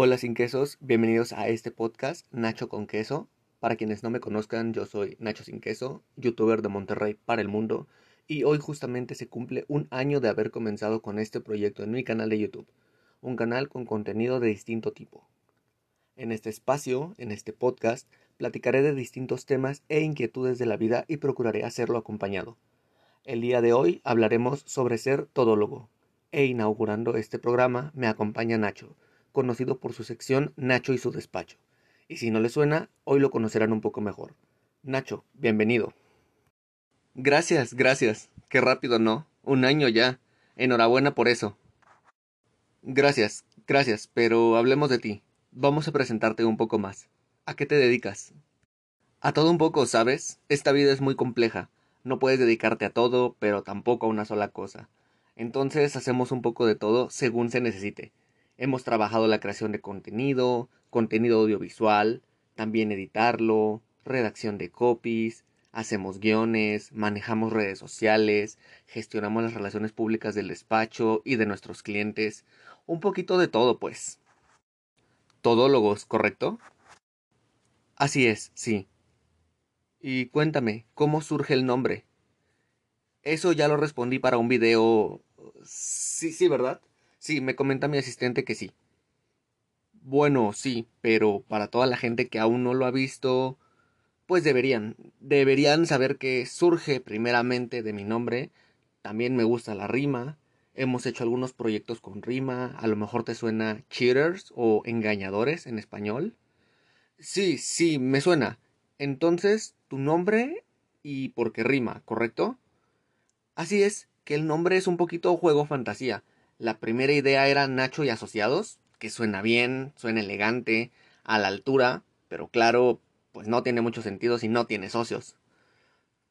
Hola sin quesos, bienvenidos a este podcast Nacho con queso. Para quienes no me conozcan, yo soy Nacho sin queso, youtuber de Monterrey para el mundo, y hoy justamente se cumple un año de haber comenzado con este proyecto en mi canal de YouTube, un canal con contenido de distinto tipo. En este espacio, en este podcast, platicaré de distintos temas e inquietudes de la vida y procuraré hacerlo acompañado. El día de hoy hablaremos sobre ser todólogo, e inaugurando este programa me acompaña Nacho, conocido por su sección Nacho y su despacho. Y si no le suena, hoy lo conocerán un poco mejor. Nacho, bienvenido. Gracias, gracias. Qué rápido, ¿no? Un año ya. Enhorabuena por eso. Gracias, gracias, pero hablemos de ti. Vamos a presentarte un poco más. ¿A qué te dedicas? A todo un poco, ¿sabes? Esta vida es muy compleja. No puedes dedicarte a todo, pero tampoco a una sola cosa. Entonces hacemos un poco de todo según se necesite. Hemos trabajado la creación de contenido, contenido audiovisual, también editarlo, redacción de copies, hacemos guiones, manejamos redes sociales, gestionamos las relaciones públicas del despacho y de nuestros clientes, un poquito de todo pues. Todólogos, ¿correcto? Así es, sí. Y cuéntame, ¿cómo surge el nombre? Eso ya lo respondí para un video... Sí, sí, ¿verdad? Sí, me comenta mi asistente que sí. Bueno, sí, pero para toda la gente que aún no lo ha visto, pues deberían, deberían saber que surge primeramente de mi nombre, también me gusta la rima, hemos hecho algunos proyectos con rima, a lo mejor te suena cheaters o engañadores en español. Sí, sí, me suena. Entonces, tu nombre y por qué rima, ¿correcto? Así es, que el nombre es un poquito juego fantasía. La primera idea era Nacho y Asociados, que suena bien, suena elegante, a la altura, pero claro, pues no tiene mucho sentido si no tiene socios.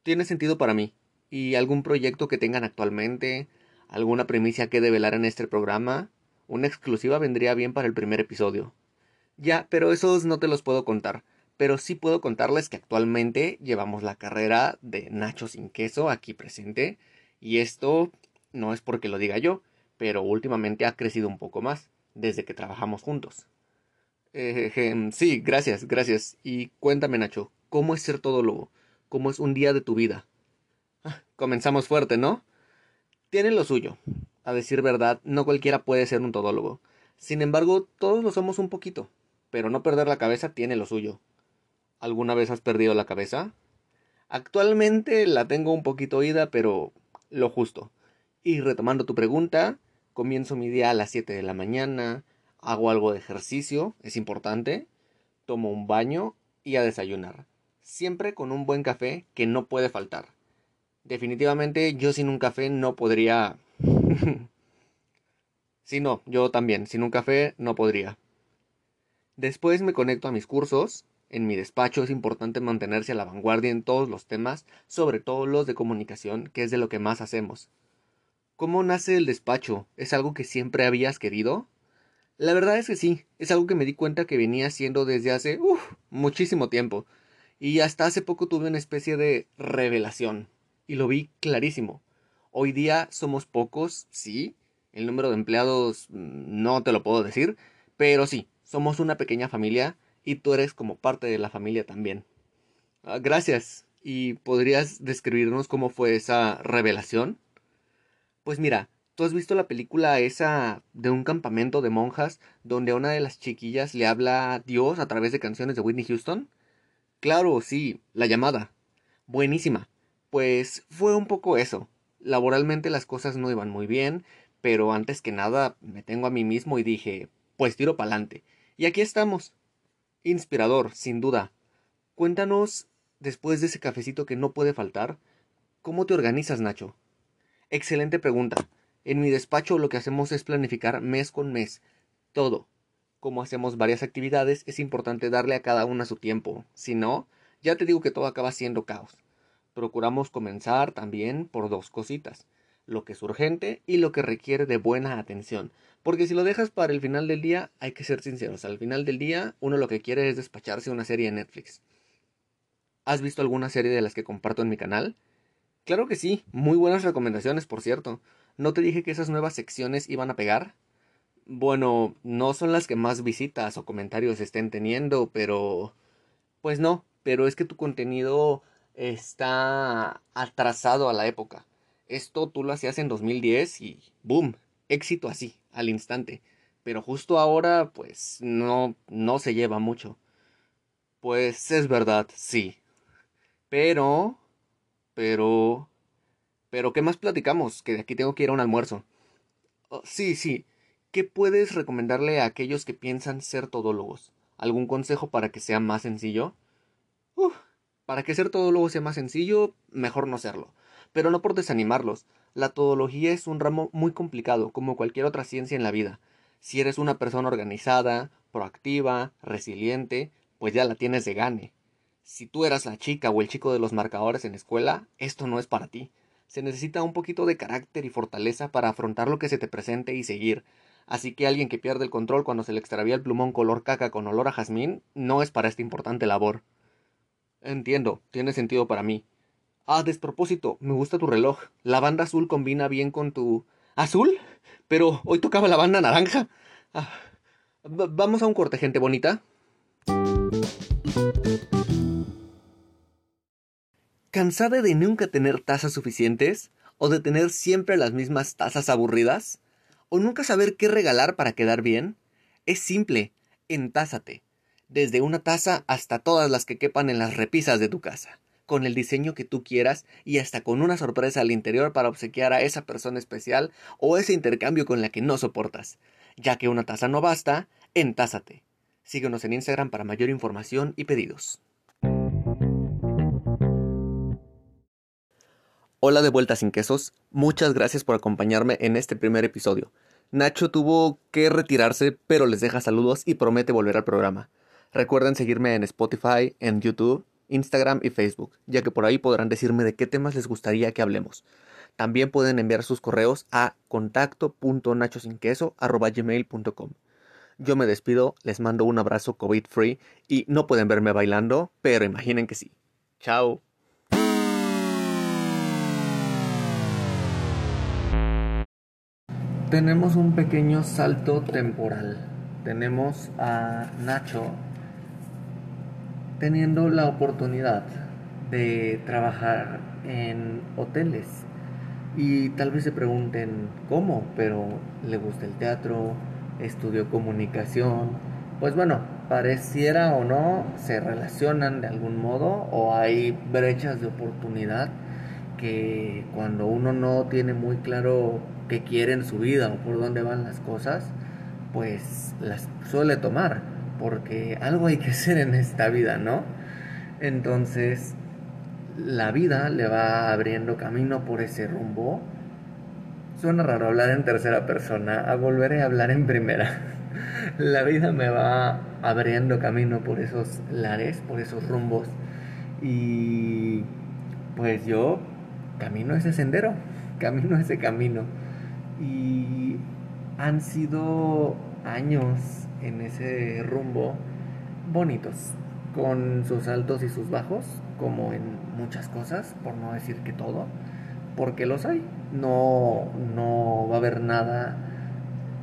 Tiene sentido para mí. ¿Y algún proyecto que tengan actualmente? ¿Alguna primicia que develar en este programa? Una exclusiva vendría bien para el primer episodio. Ya, pero esos no te los puedo contar. Pero sí puedo contarles que actualmente llevamos la carrera de Nacho sin queso aquí presente. Y esto no es porque lo diga yo, pero últimamente ha crecido un poco más desde que trabajamos juntos. Eh, sí, gracias, gracias. Y cuéntame, Nacho, ¿cómo es ser todólogo? ¿Cómo es un día de tu vida? Ah, comenzamos fuerte, ¿no? Tiene lo suyo. A decir verdad, no cualquiera puede ser un todólogo. Sin embargo, todos lo somos un poquito. Pero no perder la cabeza tiene lo suyo. ¿Alguna vez has perdido la cabeza? Actualmente la tengo un poquito oída, pero lo justo. Y retomando tu pregunta, comienzo mi día a las 7 de la mañana, hago algo de ejercicio, es importante, tomo un baño y a desayunar. Siempre con un buen café que no puede faltar. Definitivamente yo sin un café no podría... sí, no, yo también, sin un café no podría. Después me conecto a mis cursos. En mi despacho es importante mantenerse a la vanguardia en todos los temas, sobre todo los de comunicación, que es de lo que más hacemos. ¿Cómo nace el despacho? ¿Es algo que siempre habías querido? La verdad es que sí, es algo que me di cuenta que venía haciendo desde hace muchísimo tiempo. Y hasta hace poco tuve una especie de revelación. Y lo vi clarísimo. Hoy día somos pocos, sí. El número de empleados mm, no te lo puedo decir. Pero sí, somos una pequeña familia y tú eres como parte de la familia también. Ah, gracias. ¿Y podrías describirnos cómo fue esa revelación? Pues mira, ¿tú has visto la película esa de un campamento de monjas donde a una de las chiquillas le habla a Dios a través de canciones de Whitney Houston? Claro, sí, la llamada. Buenísima. Pues fue un poco eso. Laboralmente las cosas no iban muy bien, pero antes que nada me tengo a mí mismo y dije, pues tiro pa'lante. Y aquí estamos. Inspirador, sin duda. Cuéntanos, después de ese cafecito que no puede faltar, ¿cómo te organizas, Nacho? Excelente pregunta. En mi despacho lo que hacemos es planificar mes con mes. Todo. Como hacemos varias actividades, es importante darle a cada una su tiempo. Si no, ya te digo que todo acaba siendo caos. Procuramos comenzar también por dos cositas. Lo que es urgente y lo que requiere de buena atención. Porque si lo dejas para el final del día, hay que ser sinceros. Al final del día, uno lo que quiere es despacharse una serie en Netflix. ¿Has visto alguna serie de las que comparto en mi canal? Claro que sí, muy buenas recomendaciones, por cierto. ¿No te dije que esas nuevas secciones iban a pegar? Bueno, no son las que más visitas o comentarios estén teniendo, pero... Pues no, pero es que tu contenido está atrasado a la época. Esto tú lo hacías en 2010 y ¡boom! Éxito así, al instante. Pero justo ahora, pues no, no se lleva mucho. Pues es verdad, sí. Pero... Pero... Pero, ¿qué más platicamos? Que de aquí tengo que ir a un almuerzo. Oh, sí, sí. ¿Qué puedes recomendarle a aquellos que piensan ser todólogos? ¿Algún consejo para que sea más sencillo? Uf, para que ser todólogo sea más sencillo, mejor no serlo. Pero no por desanimarlos. La todología es un ramo muy complicado, como cualquier otra ciencia en la vida. Si eres una persona organizada, proactiva, resiliente, pues ya la tienes de gane. Si tú eras la chica o el chico de los marcadores en escuela, esto no es para ti. Se necesita un poquito de carácter y fortaleza para afrontar lo que se te presente y seguir. Así que alguien que pierde el control cuando se le extravía el plumón color caca con olor a jazmín no es para esta importante labor. Entiendo, tiene sentido para mí. Ah, despropósito, me gusta tu reloj. La banda azul combina bien con tu... ¿Azul? Pero hoy tocaba la banda naranja. Ah, vamos a un corte, gente bonita. ¿Cansada de nunca tener tazas suficientes? ¿O de tener siempre las mismas tazas aburridas? ¿O nunca saber qué regalar para quedar bien? Es simple, entázate. Desde una taza hasta todas las que quepan en las repisas de tu casa, con el diseño que tú quieras y hasta con una sorpresa al interior para obsequiar a esa persona especial o ese intercambio con la que no soportas. Ya que una taza no basta, entázate. Síguenos en Instagram para mayor información y pedidos. Hola de vuelta sin quesos, muchas gracias por acompañarme en este primer episodio. Nacho tuvo que retirarse, pero les deja saludos y promete volver al programa. Recuerden seguirme en Spotify, en YouTube, Instagram y Facebook, ya que por ahí podrán decirme de qué temas les gustaría que hablemos. También pueden enviar sus correos a contacto.nachosinqueso.com. Yo me despido, les mando un abrazo COVID free y no pueden verme bailando, pero imaginen que sí. Chao. Tenemos un pequeño salto temporal. Tenemos a Nacho teniendo la oportunidad de trabajar en hoteles. Y tal vez se pregunten cómo, pero le gusta el teatro, estudió comunicación. Pues bueno, pareciera o no, se relacionan de algún modo o hay brechas de oportunidad que cuando uno no tiene muy claro qué quiere en su vida o por dónde van las cosas, pues las suele tomar, porque algo hay que hacer en esta vida, ¿no? Entonces, la vida le va abriendo camino por ese rumbo. Suena raro hablar en tercera persona, a volveré a hablar en primera. la vida me va abriendo camino por esos lares, por esos rumbos. Y pues yo camino ese sendero, camino ese camino. Y han sido años en ese rumbo bonitos, con sus altos y sus bajos, como en muchas cosas, por no decir que todo, porque los hay. No, no va a haber nada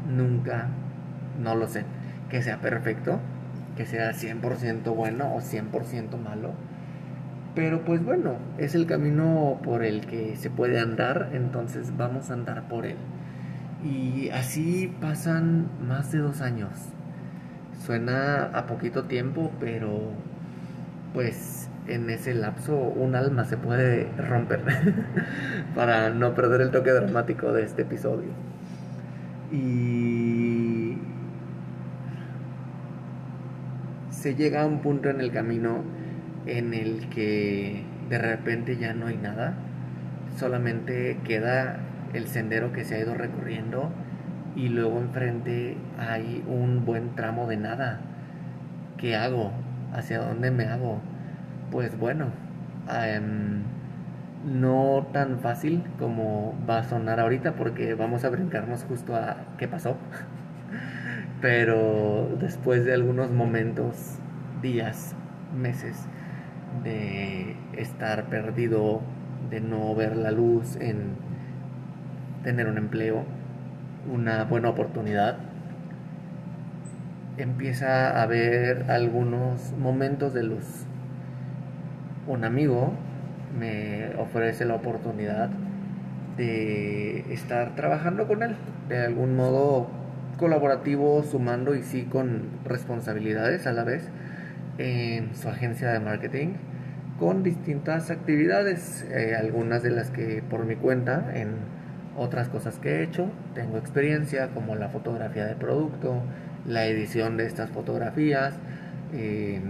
nunca, no lo sé, que sea perfecto, que sea 100% bueno o 100% malo pero pues bueno, es el camino por el que se puede andar, entonces vamos a andar por él. Y así pasan más de dos años. Suena a poquito tiempo, pero pues en ese lapso un alma se puede romper para no perder el toque dramático de este episodio. Y se llega a un punto en el camino en el que de repente ya no hay nada, solamente queda el sendero que se ha ido recorriendo y luego enfrente hay un buen tramo de nada. ¿Qué hago? ¿Hacia dónde me hago? Pues bueno, em, no tan fácil como va a sonar ahorita porque vamos a brincarnos justo a qué pasó. Pero después de algunos momentos, días, meses, de estar perdido, de no ver la luz, en tener un empleo, una buena oportunidad, empieza a haber algunos momentos de luz. Un amigo me ofrece la oportunidad de estar trabajando con él, de algún modo colaborativo, sumando y sí con responsabilidades a la vez en su agencia de marketing con distintas actividades, eh, algunas de las que por mi cuenta, en otras cosas que he hecho, tengo experiencia como la fotografía de producto, la edición de estas fotografías eh,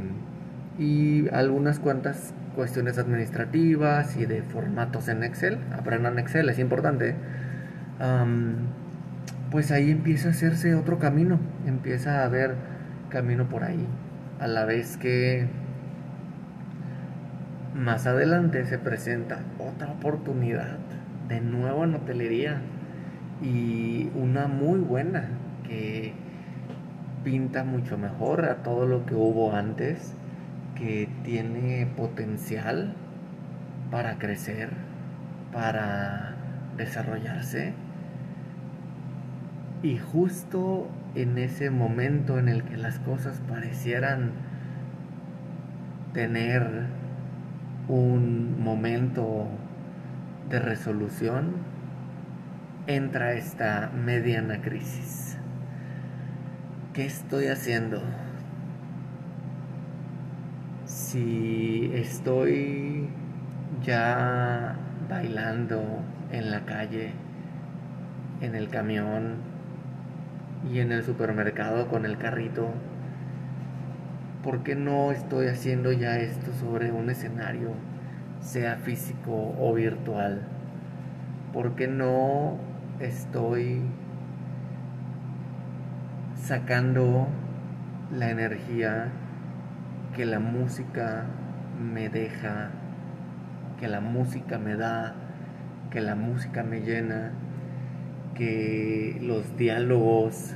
y algunas cuantas cuestiones administrativas y de formatos en Excel. Aprendan Excel, es importante. pues ahí empieza a hacerse otro camino, empieza a haber camino por ahí. A la vez que más adelante se presenta otra oportunidad, de nuevo en hotelería, y una muy buena que pinta mucho mejor a todo lo que hubo antes que tiene potencial para crecer, para desarrollarse. Y justo en ese momento en el que las cosas parecieran tener un momento de resolución, entra esta mediana crisis. ¿Qué estoy haciendo? si estoy ya bailando en la calle, en el camión y en el supermercado con el carrito, ¿por qué no estoy haciendo ya esto sobre un escenario, sea físico o virtual? ¿Por qué no estoy sacando la energía que la música me deja, que la música me da, que la música me llena, que los diálogos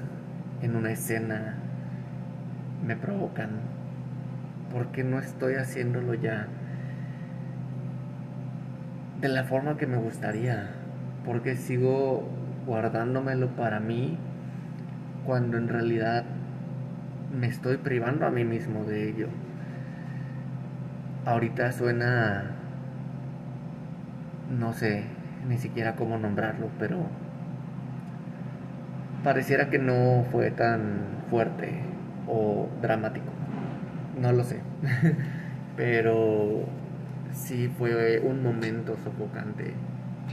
en una escena me provocan. ¿Por qué no estoy haciéndolo ya de la forma que me gustaría? ¿Por qué sigo guardándomelo para mí cuando en realidad me estoy privando a mí mismo de ello? ahorita suena, no sé ni siquiera cómo nombrarlo, pero pareciera que no fue tan fuerte o dramático. No lo sé. pero sí fue un momento sofocante.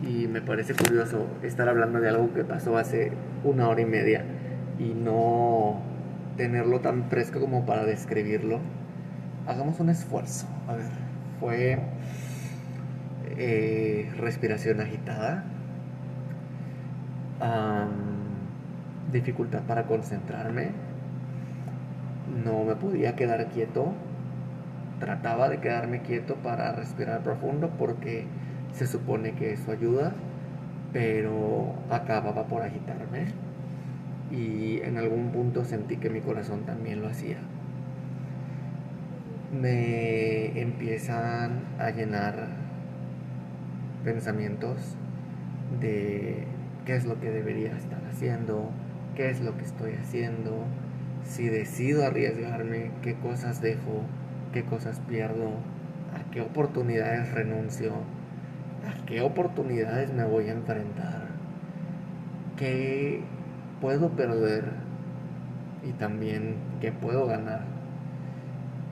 Y me parece curioso estar hablando de algo que pasó hace una hora y media y no tenerlo tan fresco como para describirlo hagamos un esfuerzo. A ver, fue eh, respiración agitada, dificultad para concentrarme, no me podía quedar quieto, trataba de quedarme quieto para respirar profundo porque se supone que eso ayuda, pero acababa por agitarme y en algún punto sentí que mi corazón también lo hacía. Me empiezan a llenar pensamientos de qué es lo que debería estar haciendo, qué es lo que estoy haciendo, si decido arriesgarme, qué cosas dejo, qué cosas pierdo, a qué oportunidades renuncio, a qué oportunidades me voy a enfrentar, qué puedo perder y también qué puedo ganar.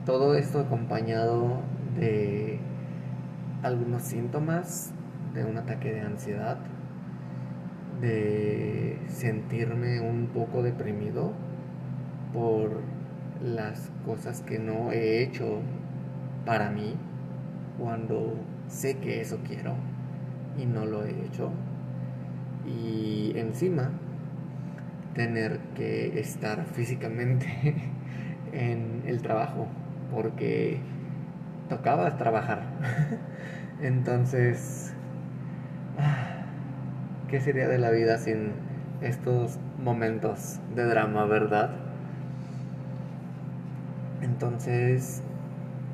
Todo esto acompañado de algunos síntomas de un ataque de ansiedad, de sentirme un poco deprimido por las cosas que no he hecho para mí cuando sé que eso quiero y no lo he hecho. Y encima tener que estar físicamente en el trabajo porque tocaba trabajar. Entonces, ah, ¿qué sería de la vida sin estos momentos de drama, verdad? Entonces,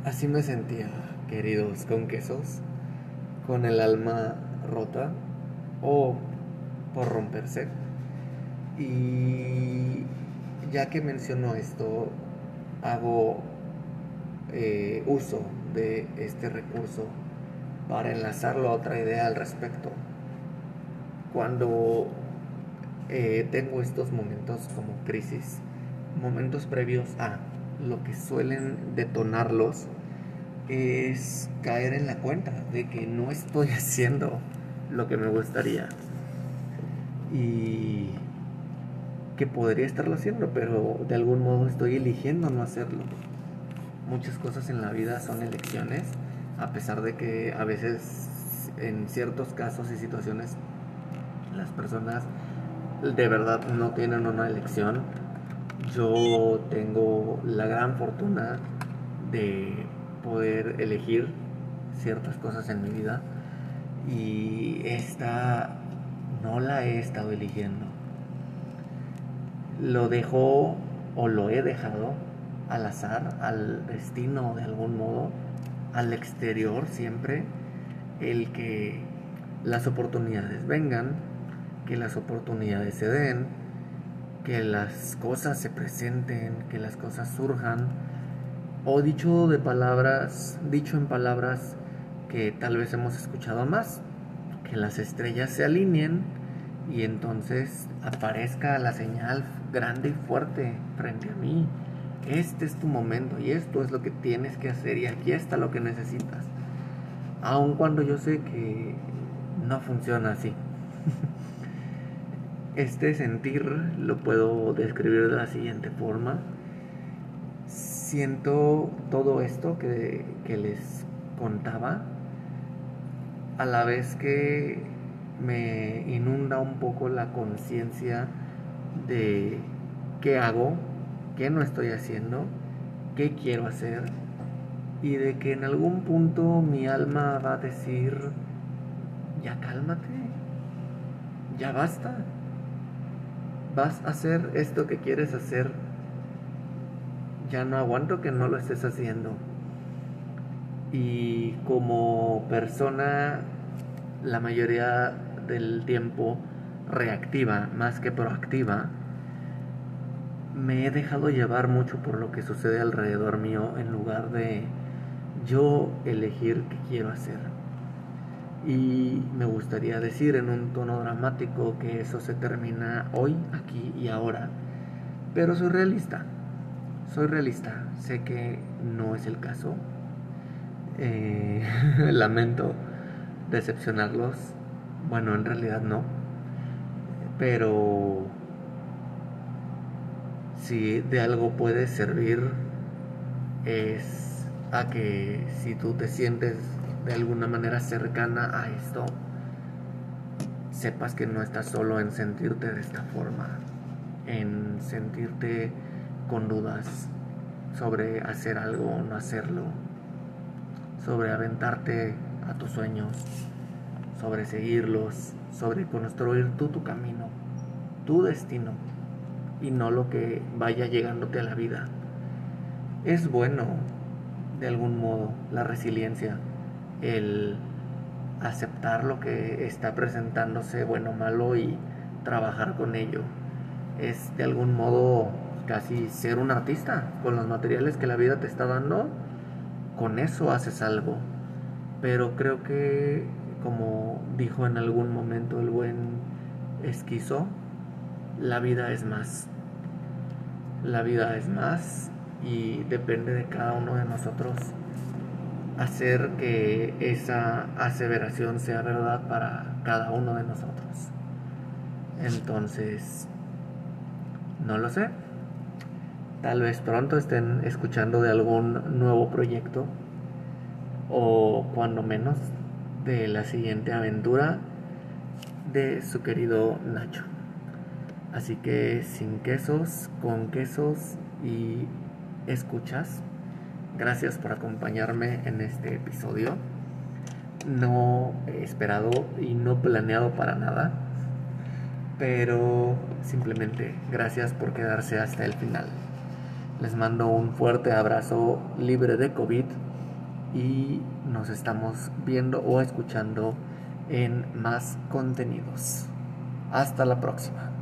así me sentía, queridos con quesos, con el alma rota o por romperse. Y ya que menciono esto, hago eh, uso de este recurso para enlazarlo a otra idea al respecto. Cuando eh, tengo estos momentos como crisis, momentos previos a lo que suelen detonarlos, es caer en la cuenta de que no estoy haciendo lo que me gustaría y que podría estarlo haciendo, pero de algún modo estoy eligiendo no hacerlo. Muchas cosas en la vida son elecciones, a pesar de que a veces en ciertos casos y situaciones las personas de verdad no tienen una elección. Yo tengo la gran fortuna de poder elegir ciertas cosas en mi vida y esta no la he estado eligiendo. Lo dejo o lo he dejado al azar, al destino de algún modo, al exterior siempre, el que las oportunidades vengan, que las oportunidades se den, que las cosas se presenten, que las cosas surjan, o dicho de palabras, dicho en palabras que tal vez hemos escuchado más, que las estrellas se alineen y entonces aparezca la señal grande y fuerte frente a mí. Este es tu momento y esto es lo que tienes que hacer y aquí está lo que necesitas. Aun cuando yo sé que no funciona así. Este sentir lo puedo describir de la siguiente forma. Siento todo esto que, les contaba a la vez que me inunda un poco la conciencia de qué hago, qué no estoy haciendo, qué quiero hacer y de que en algún punto mi alma va a decir, ya cálmate, ya basta, vas a hacer esto que quieres hacer, ya no aguanto que no lo estés haciendo y como persona la mayoría del tiempo reactiva más que proactiva, me he dejado llevar mucho por lo que sucede alrededor mío en lugar de yo elegir qué quiero hacer. Y me gustaría decir en un tono dramático que eso se termina hoy, aquí y ahora. Pero soy realista. Soy realista. Sé que no es el caso. Eh, lamento decepcionarlos. Bueno, en realidad no. Pero si de algo puede servir es a que si tú te sientes de alguna manera cercana a esto, sepas que no estás solo en sentirte de esta forma, en sentirte con dudas sobre hacer algo o no hacerlo sobre aventarte a tus sueños, sobre seguirlos, sobre construir tú tu camino, tu destino y no lo que vaya llegándote a la vida. Es bueno, de algún modo, la resiliencia, el aceptar lo que está presentándose, bueno o malo, y trabajar con ello. Es de algún modo casi ser un artista con los materiales que la vida te está dando con eso haces algo. Pero creo que, como dijo en algún momento el buen esquizo, la vida es más. La vida es más y depende de cada uno de nosotros hacer que esa aseveración sea verdad para cada uno de nosotros. Entonces, no lo sé. Tal vez pronto estén escuchando de algún nuevo proyecto o cuando menos de la siguiente aventura de su querido Nacho. Así que sin quesos, con quesos y escuchas, gracias por acompañarme en este episodio. No esperado y no planeado para nada, pero simplemente gracias por quedarse hasta el final. Les mando un fuerte abrazo libre de COVID y nos estamos viendo o escuchando en más contenidos. Hasta la próxima.